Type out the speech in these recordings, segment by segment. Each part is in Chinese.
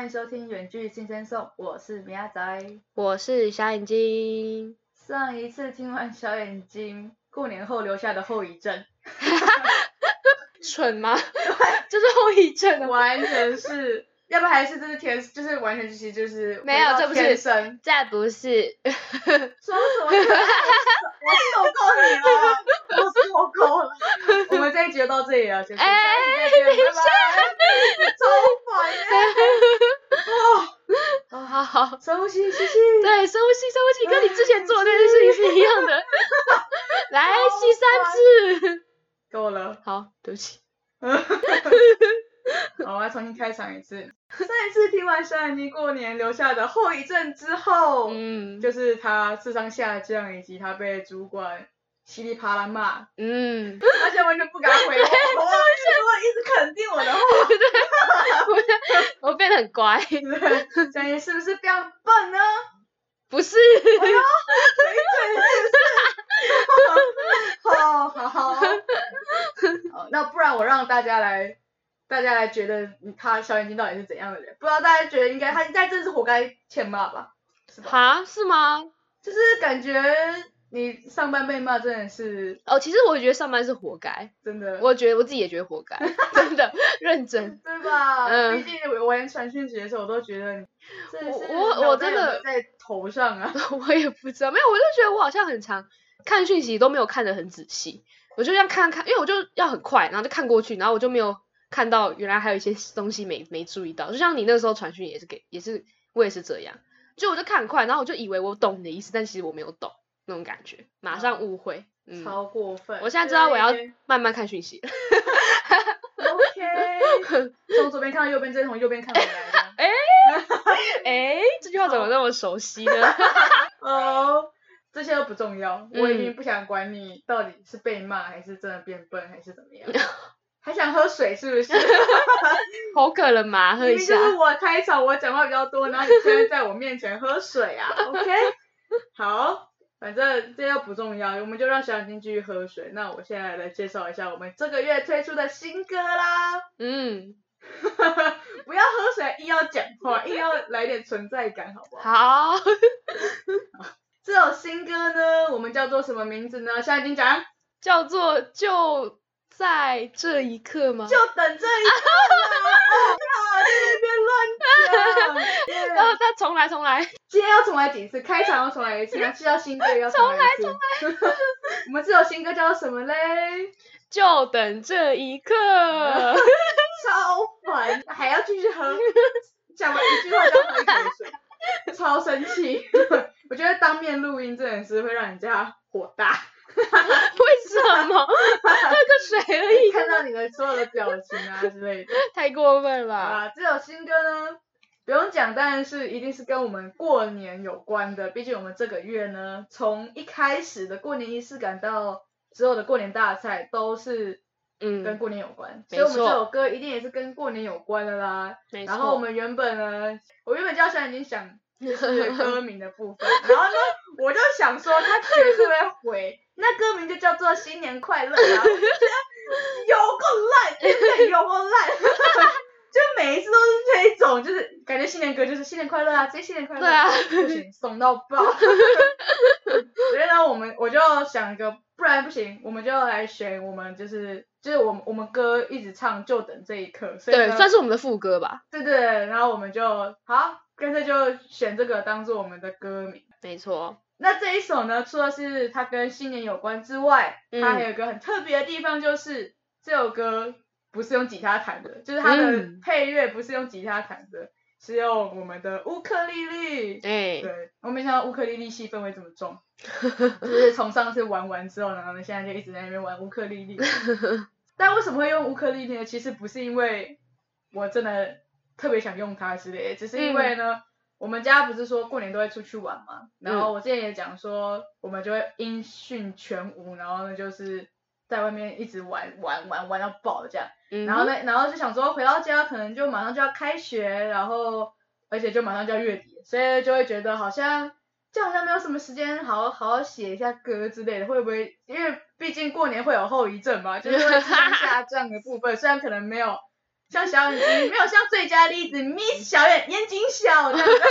欢迎收听《远距新生颂》，我是米亚仔。我是小眼睛。上一次听完小眼睛过年后留下的后遗症，蠢吗？这是后遗症啊！完全是，要不还是这是天，就是完全其实就是没有这不是天生。这不是，说什么？我受够你了，我受够了。我们这一集就到这里了，结束。哎下一集再见，拜拜。超烦耶！哦，好好，深呼吸，吸气。对，深呼吸，深呼吸，跟你之前做的那件事情是一样的。来，吸三次。够了。好，对不起。好，我要重新开场一次。上一次听完小眼睛过年留下的后遗症之后，嗯，就是他智商下降，以及他被主管噼里啪啦骂，嗯，而且完全不敢回我，我完全都会一直肯定我的话。我变得很乖。对，小眼是不是非常笨呢？不是，哎呦，没准是不是？好好那不然我让大家来，大家来觉得他小眼睛到底是怎样的人？不知道大家觉得应该他应该真是活该欠骂吧？是吧？哈，是吗？就是感觉你上班被骂真的是哦，其实我觉得上班是活该，真的，我觉得我自己也觉得活该，真的认真。对吧？嗯。毕竟我连传讯息的时候，我都觉得你真的是我我真的在头上啊。我也不知道，没有，我就觉得我好像很常看讯息都没有看得很仔细，我就这样看看，因为我就要很快，然后就看过去，然后我就没有看到原来还有一些东西没没注意到，就像你那时候传讯也是给，也是我也是这样，就我就看很快，然后我就以为我懂你的意思，但其实我没有懂那种感觉，马上误会，嗯，超过分！我现在知道我要慢慢看讯息了，OK，从左边看到右边，再从右边看回来这样。诶，这句话怎么那么熟悉呢？哦，这些都不重要，嗯我已经不想管你到底是被骂还是真的变笨还是怎么样，还想喝水是不是？好渴了嘛，喝一下就。是我开场，我讲话比较多，然后你现在在我面前喝水啊？OK，好，反正这又不重要，我们就让小眼睛继续喝水。那我现在来介绍一下我们这个月推出的新歌啦。嗯，不要喝水，硬要讲话，硬要来点存在感，好不好？好，这首新歌呢，我们叫做什么名字呢？小眼睛讲，叫做就在这一刻吗？就等这一刻啦！哦，靠，在那边乱讲。然后再重来，重来。今天要重来几次？开场要重来一次，然后介绍新歌也要重来一次。重来，重来。我们这首新歌叫做什么嘞？就等这一刻。超烦，还要继续喝，讲完一句话就要喝一口水，超生气。我觉得当面录音这件事会让人家火大，为什么？喝个水而已，看到你的所有的表情啊之类的。太过分了吧？啊，这首新歌呢，不用讲，当然是一定是跟我们过年有关的。毕竟我们这个月呢，从一开始的过年仪式感到之后的过年大赛，都是嗯跟嗯，过年有关。所以我们这首歌一定也是跟过年有关的啦。没然后我错。们原本呢，我原本叫小眼睛想就是歌名的部分，然后呢，我就想说他绝对会回，那歌名就叫做新年快乐啊，有够烂，真的有够烂，就每一次都是这一种，就是感觉新年歌就是新年快乐啊，直接新年快乐，对啊不行，怂到爆。所以呢，我们我就想一个，不然不行，我们就来选我们就是就是我们我们歌一直唱就等这一刻，所以对，算是我们的副歌吧。对对，然后我们就好，干脆就选这个当做我们的歌名。没错。那这一首呢，除了是它跟新年有关之外，嗯它还有一个很特别的地方，就是这首歌不是用吉他弹的，就是它的嗯配乐不是用吉他弹的，是用我们的乌克丽丽。哎，对，我没想到乌克丽丽戏氛围这么重，就是从上次玩完之后，然后呢，现在就一直在那边玩乌克丽丽。但为什么会用乌克丽丽呢？其实不是因为我真的特别想用它之类的，只是因为呢，我们家不是说过年都会出去玩嘛，然后我之前也讲说，我们就会音讯全无，然后呢就是在外面一直玩玩玩玩到爆这样。嗯然后呢，然后就想说回到家可能就马上就要开学，然后而且就马上就要月底，所以就会觉得好像就好像没有什么时间好好写一下歌之类的，会不会？因为毕竟过年会有后遗症嘛，就是会 智商下降的部分，虽然可能没有像小眼睛，没有像最佳例子 Miss 小眼眼睛小这样子，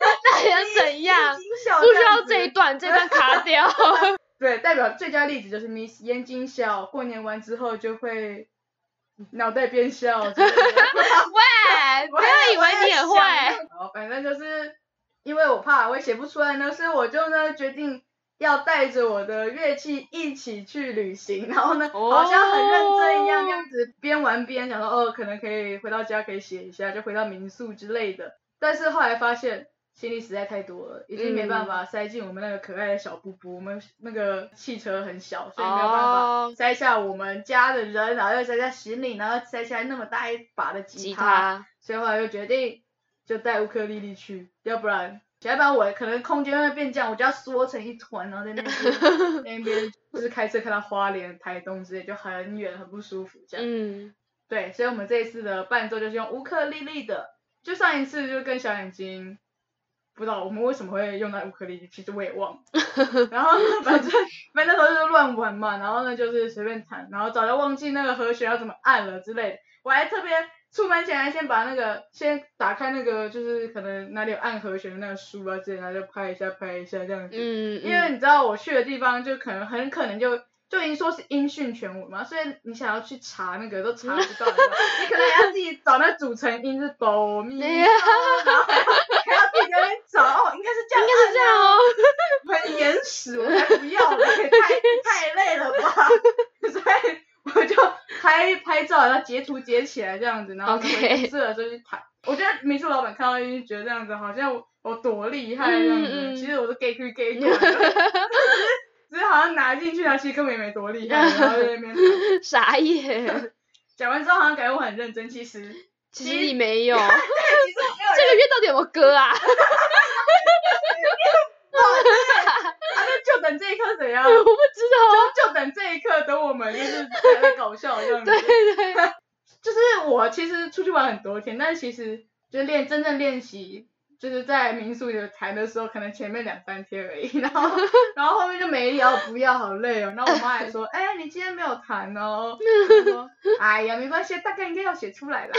那想怎样？眼睛小不需要这一段，这段卡掉。对，代表最佳例子就是 Miss 眼睛小，过年完之后就会脑袋变小。喂，不要以为你也会。好，反正就是因为我怕我写不出来呢，所以我就呢决定要带着我的乐器一起去旅行，然后呢，哦好像很认真一样，这样子边玩边想说，哦，可能可以回到家可以写一下，就回到民宿之类的。但是后来发现。行李实在太多了，已经没办法塞进我们那个可爱的小布布。我们那个汽车很小，所以没有办法哦塞下我们家的人，然后又塞下行李，然后塞下那么大一把的吉吉他。他，所以后来就决定就带乌克丽丽去，要不然，要不然我可能空间会变这样，我就要缩成一团，然后在那边 那边就是开车开到花莲、台东之类，就很远，很不舒服这样。嗯，对，所以我们这一次的伴奏就是用乌克丽丽的，就上一次就跟小眼睛。不知道我们为什么会用到乌克丽丽，其实我也忘了。然后，反正反正那时候就是乱玩嘛，然后呢就是随便弹，然后早就忘记那个和弦要怎么按了之类的。我还特别出门前还先把那个先打开那个就是可能哪里有按和弦的那个书啊之类的，然后就拍一下拍一下这样子。嗯，因为你知道我去的地方就可能很可能就就已经说是音讯全无嘛，所以你想要去查那个都查不到，你 可能还要自己找那组成音是哆咪 然后还要自己在那边找哦，应该是这样，应该是这样哦。很原始，我才不要呢，太太累了吧，所以我 就拍拍照，然后截图截起来这样子，然后 OK 回宿舍的时候去拍。我觉得民宿老板看到一定觉得这样子好像我我多厉害这样子，嗯嗯其实我是 gay 去 gay 过的，只是好像拿进去，然后其实根本也没多厉害，然后在那边弹傻眼，讲完之后好像感觉我很认真，其实其实你没有。其实我没有这个月到底有没有歌啊？啊，那就等这一刻怎样？我不知道。等我们就是在搞笑这样子。对 对，就是我其实出去玩很多天，但是其实就练真正练习，就是在民宿有弹的时候，可能前面两三天而已，然后然后后面就没聊，不要好累哦。然后我妈还说，哎、你今天没有弹哦。我说，哎呀，没关系，大概应该要写出来啦。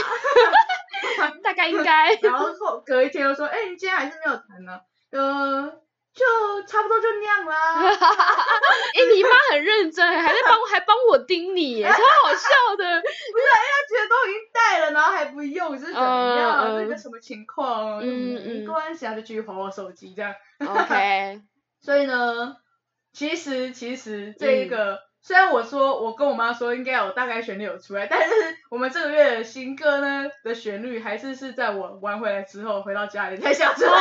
大概应该。然后后隔一天又说，哎、你今天还是没有弹呢、呃，就差不多就那样啦。哎，你妈很认真，还在帮还帮我盯你耶，超好笑的。他觉得都已经带了，然后还不用，这是怎么样？嗯嗯这个什么情况？嗯没嗯关系啊，就继续划我手机这样。OK，所以呢，其实其实这嗯一个，虽然我说我跟我妈说应该有大概旋律有出来，但是我们这个月的新歌呢的旋律还是是在我玩回来之后回到家里才想出来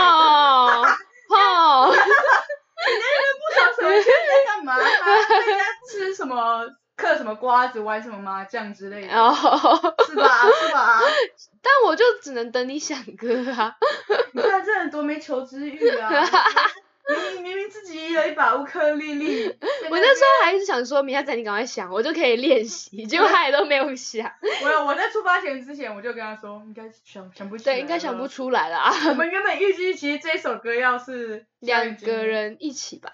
的。哦哦，不知道什么现在在干嘛？他在家吃什么？嗑什么瓜子，玩什么麻 将之类的，哦，是吧？是吧？但我就只能等你想歌啊。你看这人多没求知欲啊！明明明明自己有一把乌克丽丽，我那时候还是想说，明天仔你赶快想，我就可以练习，结果他也都没有想。我有我在出发前之前我就跟他说，应该想想不起来对，应该想不。出来了啊。我们原本预计其实这首歌要是 两个人一起吧，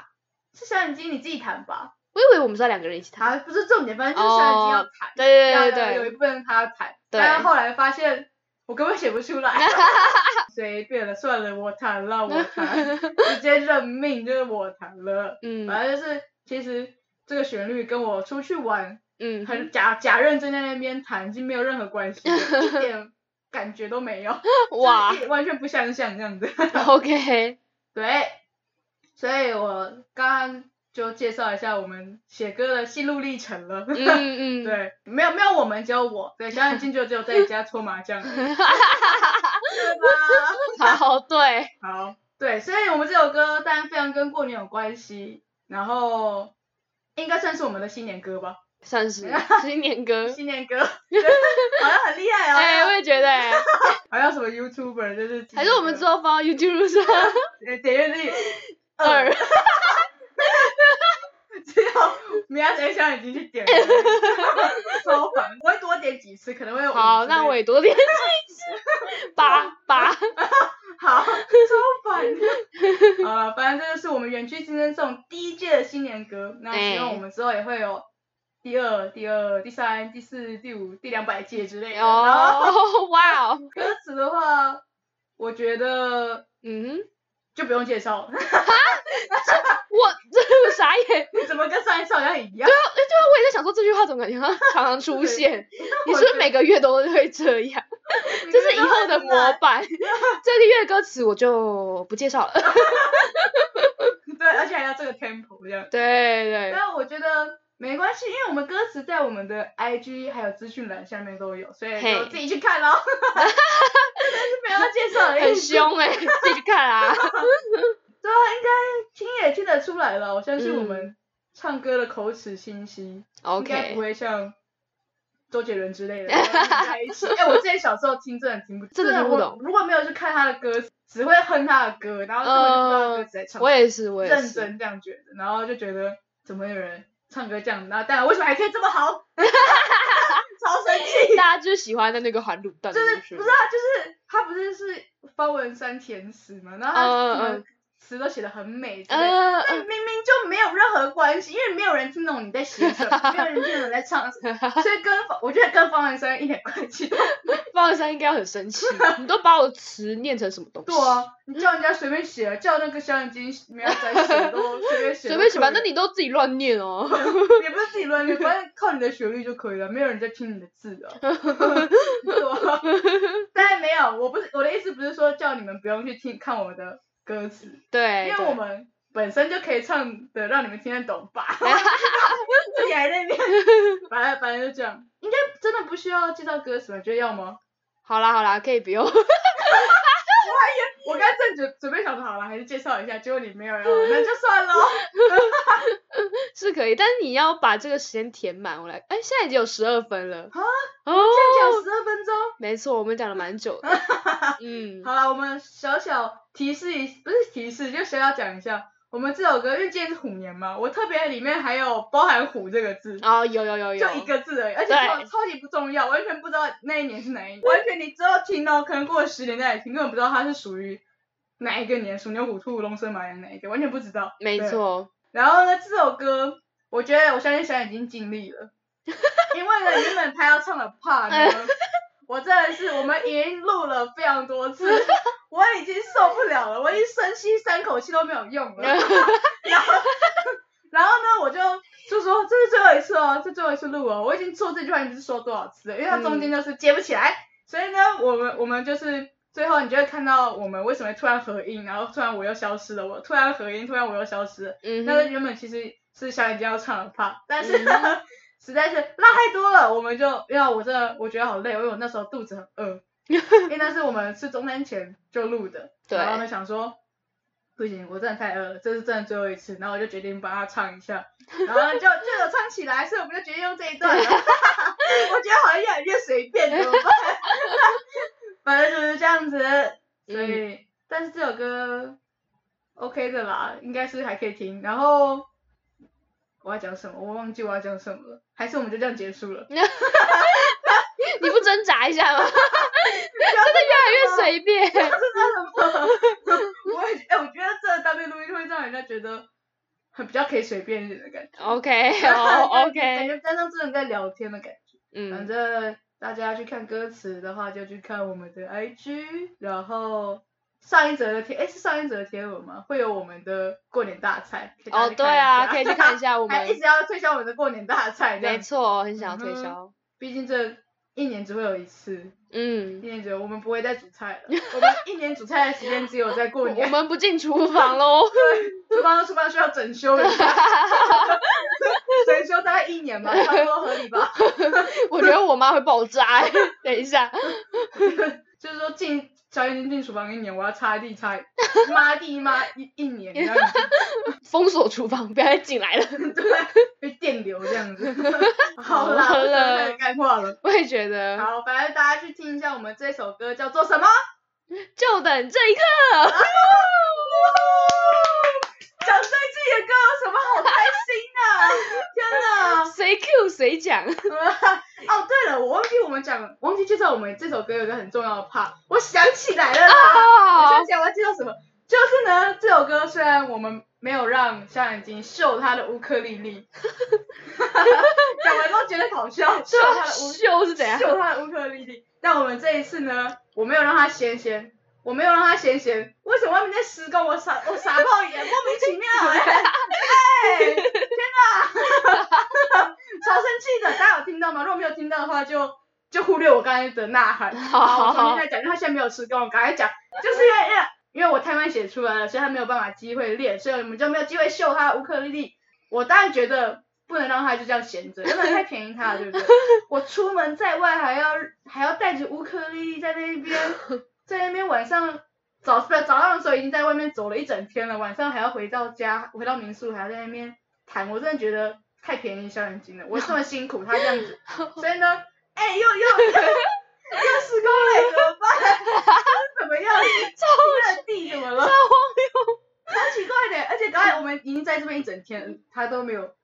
是小眼睛你自己弹吧，我以为我们是要两个人一起弹。他不是重点，反正就是小眼睛要弹，对对对对对，有一部分他要弹，但是后来发现我根本写不出来，随便了，算了，我弹了，我弹，直接认命，就是我弹了。嗯反正就是其实这个旋律跟我出去玩嗯，很假假认真在那边弹，已经没有任何关系，一 点感觉都没有，哇完全不相像这样子。OK，对，所以我刚刚就介绍一下我们写歌的心路历程了。嗯嗯，对，没有没有我们，只有我。对，小眼睛就只有在家搓麻将对吧？好，对，好，对，所以我们这首歌当然非常跟过年有关系，然后应该算是我们的新年歌吧，算是 新年歌。新年歌，好像很厉害哦。哎，我也觉得哎，好像什么 YouTuber 就是，还是我们之后放到 YouTube 上呃点阅率。二，只有米娅姐小眼睛去点，超烦。我会多点几次，可能会有好，那我也多点几次，八八，好，超烦。的。好了，反正这就是我们园区新生颂第一届的新年歌。那希望我们之后也会有第二、第二、第三、第四、第五、第两百届之类的。哦，哇哦，歌词的话，我觉得嗯，就不用介绍了，我这个傻眼。你怎么跟上一次好像一样？哎，对啊，我也在想说这句话怎么感觉 常常出现？你是不是每个月都会这样？这是以后的模板。这个月歌词我就不介绍了。对，而且还要这个 tempo 这样。对对，但我觉得没关系，因为我们歌词在我们的 IG 还有资讯栏下面都有，所以自己去看喽。真的是没有要介绍的很。凶哎，自己去看啊。对啊，应该听也听得出来了。我相信我嗯们唱歌的口齿清晰，应该不会像周杰伦之类的然后连在一起。哎、我之前小时候听真的听不，真的听不懂我如果没有去看他的歌词，只会哼他的歌，然后根本就不知道他歌词在唱。我也是，我也是。认真这样觉得，然后就觉得怎么有人唱歌这样，然后但为什么还可以这么好？超生气！大家就是喜欢的那个韩卤蛋，就是是不是啊，就是他不是是方文山填词嘛，然后嗯词都写的很美但明明就没有任何关系，因为没有人听懂你在写什么，没有人听懂你在唱什么，所以跟我觉得跟方文山一点关系都没有。方文山应该要很生气，你都把我的词念成什么东西？对啊，你叫人家随便写，叫那个小眼睛没有在 写都随便写，随便写吧，那你都自己乱念哦。也不是自己乱念，反正靠你的旋律就可以了，没有人在听你的字啊。对啊，当然没有，我不是我的意思，不是说叫你们不用去听看我的歌词，对，因为我们本身就可以唱的让你们听得懂吧。自己还在那边，反正反正就这样，应该真的不需要介绍歌词吧？你觉得要吗？好啦好啦，可以不用。我还也，我刚才正准准备想说好了，还是介绍一下，结果你没有要，那就算了。是可以，但是你要把这个时间填满。我来，哎，现在已经有十二分了。啊哦，现在讲十二分钟。没错，我们讲了蛮久的。嗯，好了，我们小小提示一，不是提示，就小小讲一下，我们这首歌，因为今天是虎年嘛，我特别里面还有包含“虎”这个字，哦，有有有有，就一个字而已，而且对超超级不重要，完全不知道那一年是哪一年，完全你之后听到，可能过了十年再来听，根本不知道它是属于哪一个年，鼠牛虎兔龙蛇马羊哪一个，完全不知道。没对。错。然后呢，这首歌，我觉得我相信小眼已经尽力了，因为呢，原本他要唱的怕呢，我真的是我们已经录了非常多次，我已经受不了了，我已经深吸三口气都没有用了。然后，然后呢，我就就说这是最后一次哦，这最后一次录哦，我已经说这句话已经是说多少次了，因为它中间就是接不起来，所以呢，我们我们就是。最后你就会看到我们为什么会突然合音，然后突然我又消失了，我突然合音，突然我又消失了，嗯那个，原本其实是小眼睛要唱的 part，但是嗯呢，实在是拉太多了，我们就因为我真的我觉得好累，因为我那时候肚子很饿，因为那是我们吃中餐前就录的，对。然后呢想说不行，我真的太饿了，这是真的最后一次，然后我就决定帮他唱一下，然后就 就有唱起来，所以我们就决定用这一段。了，我觉得好像越来越随便，怎么办？反正就是这样子，所以、但是这首歌 OK 的啦，应该是还可以听。然后我要讲什么？我忘记我要讲什么了，还是我们就这样结束了？你不挣扎一下吗？真的越来越随便。真的很我也我觉得这当面录音会让人家觉得很比较可以随便一点的感觉。OK，哦感，OK，感觉真正真的在聊天的感觉。反嗯，正大家去看歌词的话，就去看我们的 IG，然后上一则的贴，哎是上一则的贴文吗？会有我们的过年大菜。哦，去对啊，可以去看一下我 还一。直要推销我们的过年大菜，没，错，很想要推销。毕竟这一年只会有一次，嗯一，年只有我们不会再煮菜了，我们一年煮菜的时间只有在过年 我年，们不进厨房喽。厨房厨房需要整修一下，整修大概一年吧，差不多合理吧。我觉得我妈会爆炸欸。等一下，就是说进小眼睛进厨房一年，我要擦地擦 抹地抹一一年 然后，封锁厨房，不要再进来了。对，被电流这样子。好啦，好了干话了。我也觉得，好，反正大家去听一下我们这首歌叫做什么？就等这一刻。讲对自己的歌有什么好开心的？天哪！谁 Q 谁讲。哦，对了，我忘记我们讲，忘记介绍我们这首歌有一个很重要的 part，我想起来了啦。我哦想起来我要介绍什么，就是呢，这首歌虽然我们没有让小眼睛秀他的乌克丽丽。讲完都觉得好笑，秀他的乌秀是怎样？秀他的乌克丽丽。但我们这一次呢，我没有让他闲闲，我没有让他闲闲。为什么外面在施工？我傻我傻爆眼，莫名其妙哎！哎，天哪！超生气的，大家有听到吗？如果没有听到的话，就就忽略我刚才的呐喊。好，我重新再讲，因为他现在没有施工，我赶快讲，就是因为因为因为我太慢写出来了，所以他没有办法机会练，所以我们就没有机会秀他的乌克丽丽。我当然觉得。不能让他就这样闲着，不能太便宜他了，对不对？我出门在外还要还要带着乌克丽丽在那边，在那边晚上早不早上的时候已经在外面走了一整天了，晚上还要回到家，回到民宿还要在那边谈，我真的觉得太便宜小眼睛了。我这么辛苦，他这样子，所以呢，哎，又又又又施工了，怎么办？怎么样？超的地怎么了？超荒谬，超奇怪的，而且刚才我们已经在这边一整天，他都没有。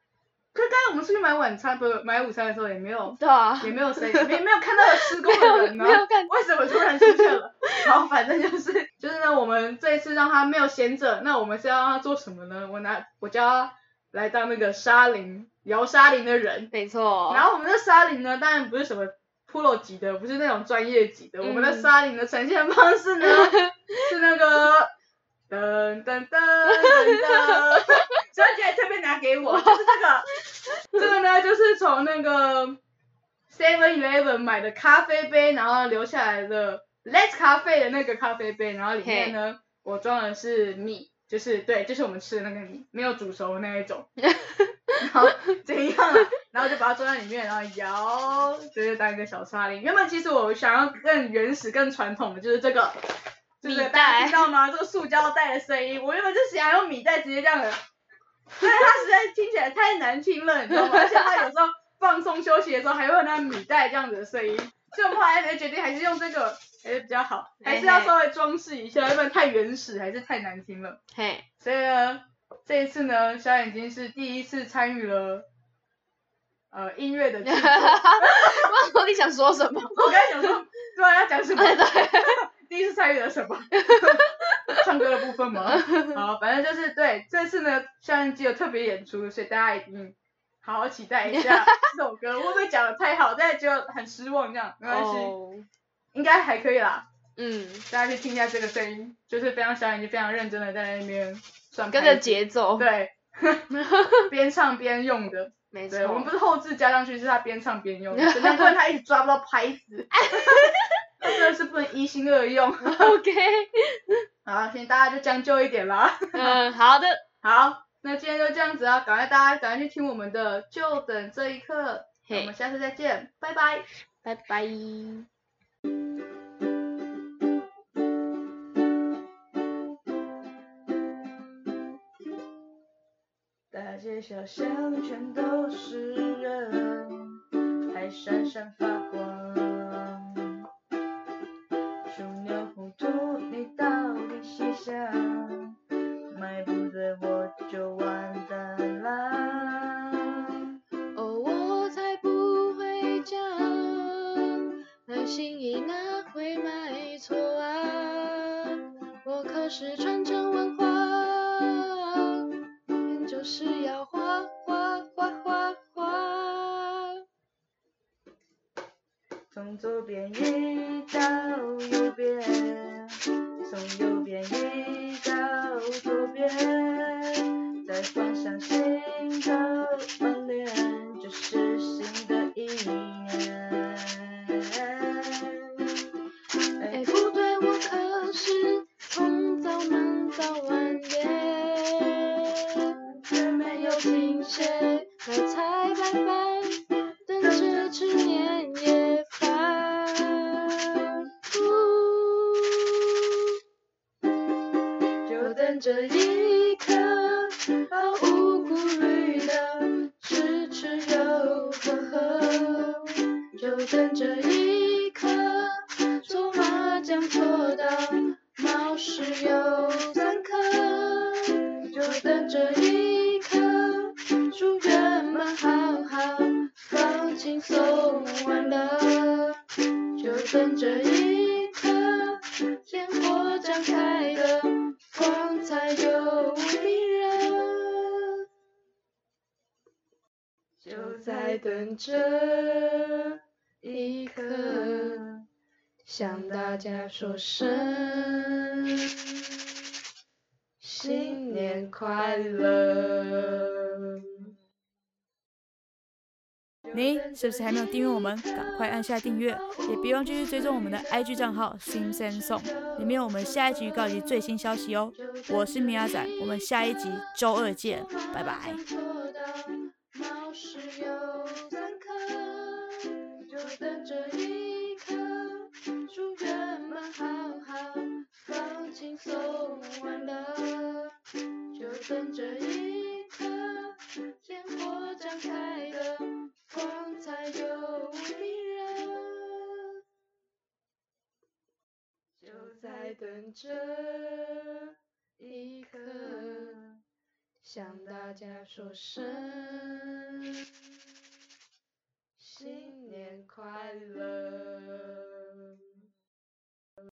可刚才我们出去买晚餐，不是买午餐的时候也没有，对啊，也没有谁，也没有看到有施工的人 呢，为什么突然出现了？然后反正就是就是呢，我们这一次让他没有闲着，那我们是要让他做什么呢？我拿我叫他来当那个沙林摇沙林的人，没错。然后我们的沙林呢，当然不是什么 pro 级的，不是那种专业级的，我们的沙林的呈现方式呢 是那个。噔噔噔噔噔，小姐特别拿给我，就是这个，这个呢就是从那个 Seven Eleven 买的咖啡杯，然后留下来的 Let's 咖啡的那个咖啡杯，然后里面呢我装的是米，就是对，就是我们吃的那个米，没有煮熟的那一种，然后怎样，然后就把它装在里面，然后摇，就是当一个小沙铃。原本其实我想要更原始、更传统的，就是这个。米袋，知道吗？这个塑胶袋的声音，我原本就想用米袋直接这样的，但 是他实在听起来太难听了，你知道吗？而且他有时候放松休息的时候还会有那米袋这样子的声音，所以我们后来才决定还是用这个还是比较好，还是要稍微装饰一下，要不然太原始还是太难听了。嘿，所以呢，这一次呢，小眼睛是第一次参与了呃音乐的制作。我到底想说什么？我刚才想说，对啊，要讲什么？第一次参与了什么？唱歌的部分吗？好，反正就是对，这次呢，校园机有特别演出，所以大家一定好好期待一下 这首歌。会不会讲的太好，大家就很失望这样？没关系，应该还可以啦。嗯，大家去听一下这个声音，就是非常小眼睛，非常认真的在那边算跟着节奏，对，边唱边用的。没错，我们不是后置加上去，是他边唱边用的，难怪他一直抓不到拍子。真的是不能一心二用。OK，好，现在大家就将就一点啦。嗯，好的，好，那今天就这样子啊，赶快大家赶快去听我们的，就等这一刻。我们下次再见，拜拜，拜拜。大街小巷全都是人，还闪闪发光。完了，就等这一刻，烟火绽开的光彩又迷人。就在等这一刻，向大家说声新年快乐。你是不是还没有订阅我们？赶快按下订阅，也别忘继续追踪我们的 IG 账号 Sim Sam Song，里面有我们下一集预告及最新消息哦。我是米阿仔，我们下一集周二见，拜拜。这一刻。向大家说声